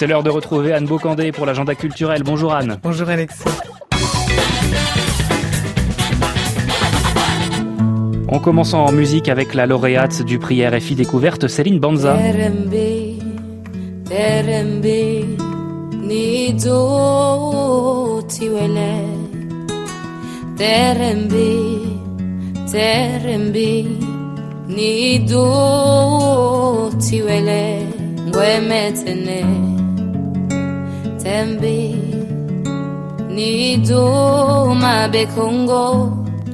C'est l'heure de retrouver Anne Beaucandé pour l'agenda culturel. Bonjour Anne. Bonjour Alexis. On commence en musique avec la lauréate du prix RFI Découverte, Céline Banza.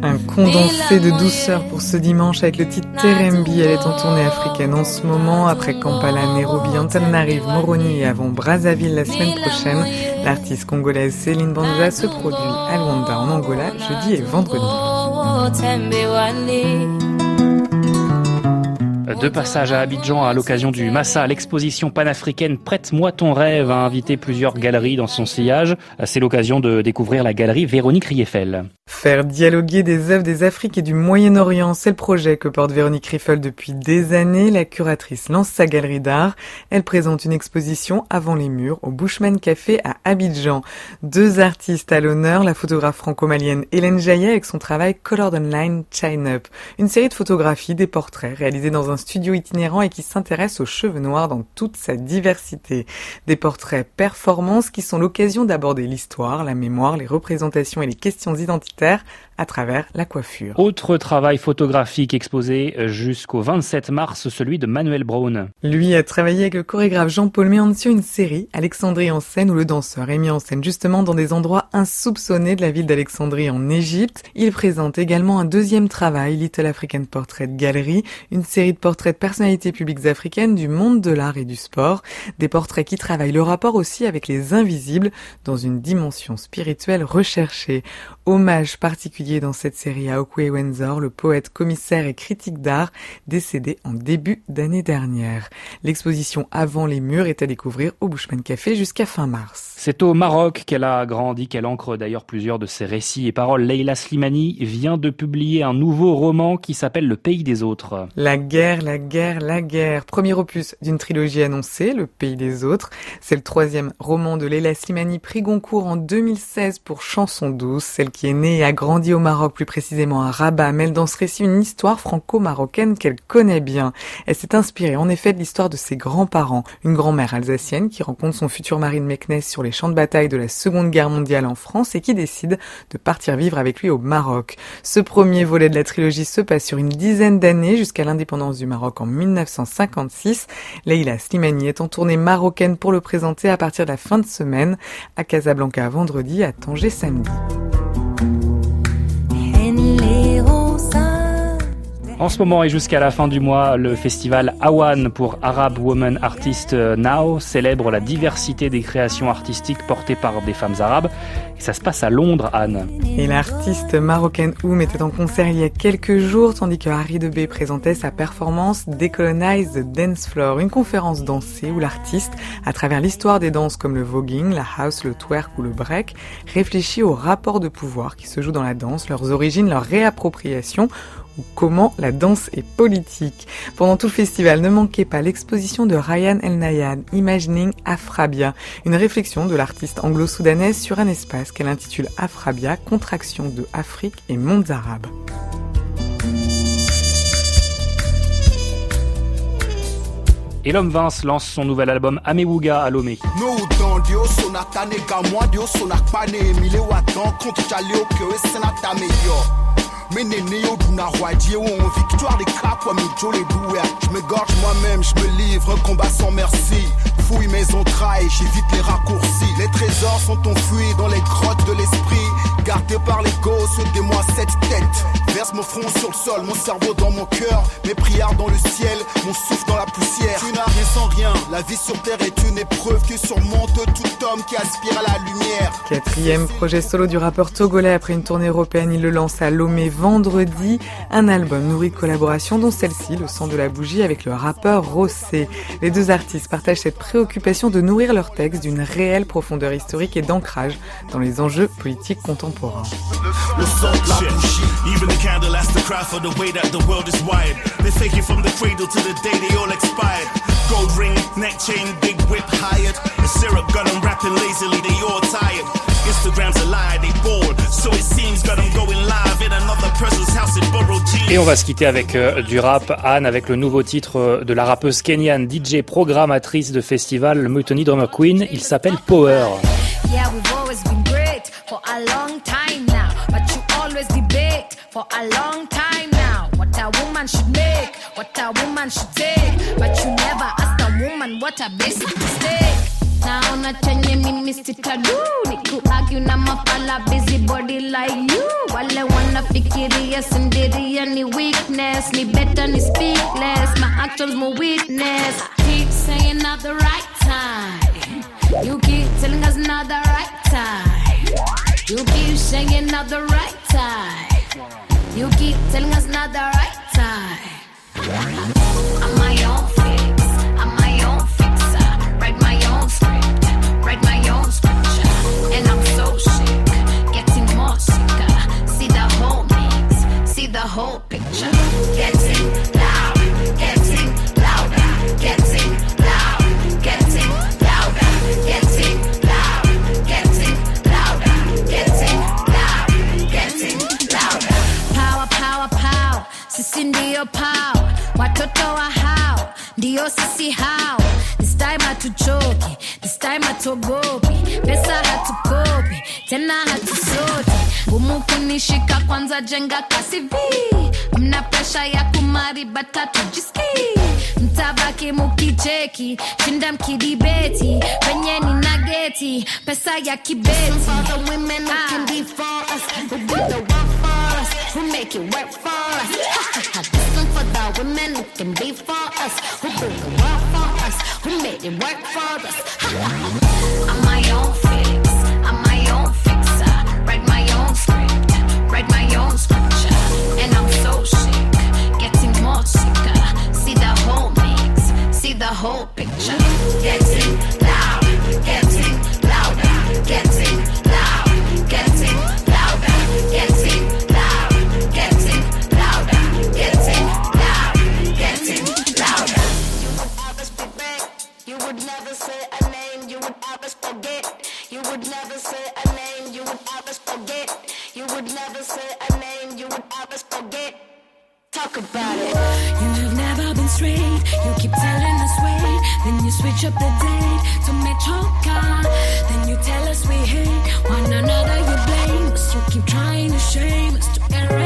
Un condensé de douceur pour ce dimanche avec le titre Terembi. Elle est en tournée africaine en ce moment. Après Kampala, Nairobi, Antananarive, Moroni et avant Brazzaville la semaine prochaine. L'artiste congolaise Céline Banza se produit à Luanda en Angola jeudi et vendredi. De passage à Abidjan à l'occasion du Massa, l'exposition panafricaine Prête-moi ton rêve a invité plusieurs galeries dans son sillage. C'est l'occasion de découvrir la galerie Véronique Rieffel. Faire dialoguer des œuvres des Afriques et du Moyen-Orient, c'est le projet que porte Véronique Rieffel depuis des années. La curatrice lance sa galerie d'art. Elle présente une exposition avant les murs au Bushman Café à Abidjan. Deux artistes à l'honneur, la photographe franco-malienne Hélène Jaillet avec son travail Colored Online Chine Up. Une série de photographies, des portraits réalisés dans un studio itinérant et qui s'intéresse aux cheveux noirs dans toute sa diversité. Des portraits performances qui sont l'occasion d'aborder l'histoire, la mémoire, les représentations et les questions identitaires à travers la coiffure. Autre travail photographique exposé jusqu'au 27 mars, celui de Manuel Brown. Lui a travaillé avec le chorégraphe Jean-Paul Méancio une série, Alexandrie en scène, où le danseur est mis en scène justement dans des endroits insoupçonnés de la ville d'Alexandrie en Égypte. Il présente également un deuxième travail, Little African Portrait Gallery, une série de portraits de personnalités publiques africaines du monde de l'art et du sport. Des portraits qui travaillent le rapport aussi avec les invisibles dans une dimension spirituelle recherchée. Hommage particulier dans cette série à Okwe Wenzor, le poète, commissaire et critique d'art, décédé en début d'année dernière. L'exposition Avant les murs est à découvrir au Bushman Café jusqu'à fin mars. C'est au Maroc qu'elle a grandi, qu'elle ancre d'ailleurs plusieurs de ses récits et paroles. Leila Slimani vient de publier un nouveau roman qui s'appelle Le Pays des Autres. La guerre, la guerre, la guerre. Premier opus d'une trilogie annoncée, Le Pays des Autres. C'est le troisième roman de Leila Slimani, prix Goncourt en 2016 pour Chanson douce, celle qui est née et a grandi au Maroc, plus précisément à Rabat, mêle dans ce récit une histoire franco-marocaine qu'elle connaît bien. Elle s'est inspirée en effet de l'histoire de ses grands-parents, une grand-mère alsacienne qui rencontre son futur mari de Meknès sur les champs de bataille de la Seconde Guerre mondiale en France et qui décide de partir vivre avec lui au Maroc. Ce premier volet de la trilogie se passe sur une dizaine d'années jusqu'à l'indépendance du Maroc en 1956. Leila Slimani est en tournée marocaine pour le présenter à partir de la fin de semaine à Casablanca vendredi, à Tanger samedi. En ce moment et jusqu'à la fin du mois, le festival Awan pour Arab Women Artists Now célèbre la diversité des créations artistiques portées par des femmes arabes. Et ça se passe à Londres, Anne. Et l'artiste marocaine Oum était en concert il y a quelques jours, tandis que Harry Debé présentait sa performance Decolonize the Dance Floor, une conférence dansée où l'artiste, à travers l'histoire des danses comme le voguing, la house, le twerk ou le break, réfléchit aux rapports de pouvoir qui se jouent dans la danse, leurs origines, leur réappropriation ou comment la danse est politique. Pendant tout le festival, ne manquez pas l'exposition de Ryan El Nayad, Imagining Afrabia, une réflexion de l'artiste anglo-soudanaise sur un espace qu'elle intitule Afrabia, contraction de Afrique et mondes arabes. Et l'homme Vince lance son nouvel album Amewuga à Lomé. Menene yo duna roadier où victoire des crap comme Joe les douer je me gorge moi-même je me livre combat sans merci. Fouille mes entrailles j'évite les raccourcis. Les trésors sont enfuis dans les grottes de l'esprit. Gardés par les gosses des moi cette tête. Verse mon front sur le sol mon cerveau dans mon cœur. Mes prières dans le ciel mon souffle dans la poussière. Tu n'as rien sans rien la vie sur terre est une épreuve qui surmonte tout homme qui aspire à la lumière. Quatrième projet solo du rappeur togolais après une tournée européenne il le lance à Lomé vendredi un album nourri de collaborations dont celle-ci, le sang de la bougie avec le rappeur Rossé. Les deux artistes partagent cette préoccupation de nourrir leurs textes d'une réelle profondeur historique et d'ancrage dans les enjeux politiques contemporains. Et on va se quitter avec euh, du rap, Anne, avec le nouveau titre euh, de la rappeuse kenyane DJ programmatrice de festival Mutiny Drummer Queen. Il s'appelle Power. Yeah, we've always been great for a long time now. But you always debate for a long time now. What a woman should make, what a woman should take. But you never ask a woman what a basic mistake. naona chenye mimi sitadu ni kuargue na mafala busy body like wanafikiria sindiria ni weakness. Ni better ni speakless my actions more witness keep saying not the right time. You keep telling us not the right time. You keep saying not the right time. You keep telling us not the right time. I'm my own fix. I'm my own fixer. Write my own script whole picture. Getting loud getting louder getting loud getting louder getting loud getting louder getting loud getting louder. Power power power sisi ndio power watoto wa ah, hao ndio sisi hao this time hatuchoki this time hatuogopi pesa hatukopi tena hatusoti ngumu kunishika kwanza jenga kasi vi mna presha ya kumari batatu jiski mtabaki mukicheki shinda mkidibeti. Penye ni nageti pesa ya kibeti. For the women who can be for us, who do the work for us, who make it work for us. this one for the women who can be for us, who do the work for us, who made it work for us. I'm my own would always forget. Talk about it. You have never been straight. You keep telling us wait. Then you switch up the date to Metroca. Then you tell us we hate one another. You blame us. You keep trying to shame us to erase.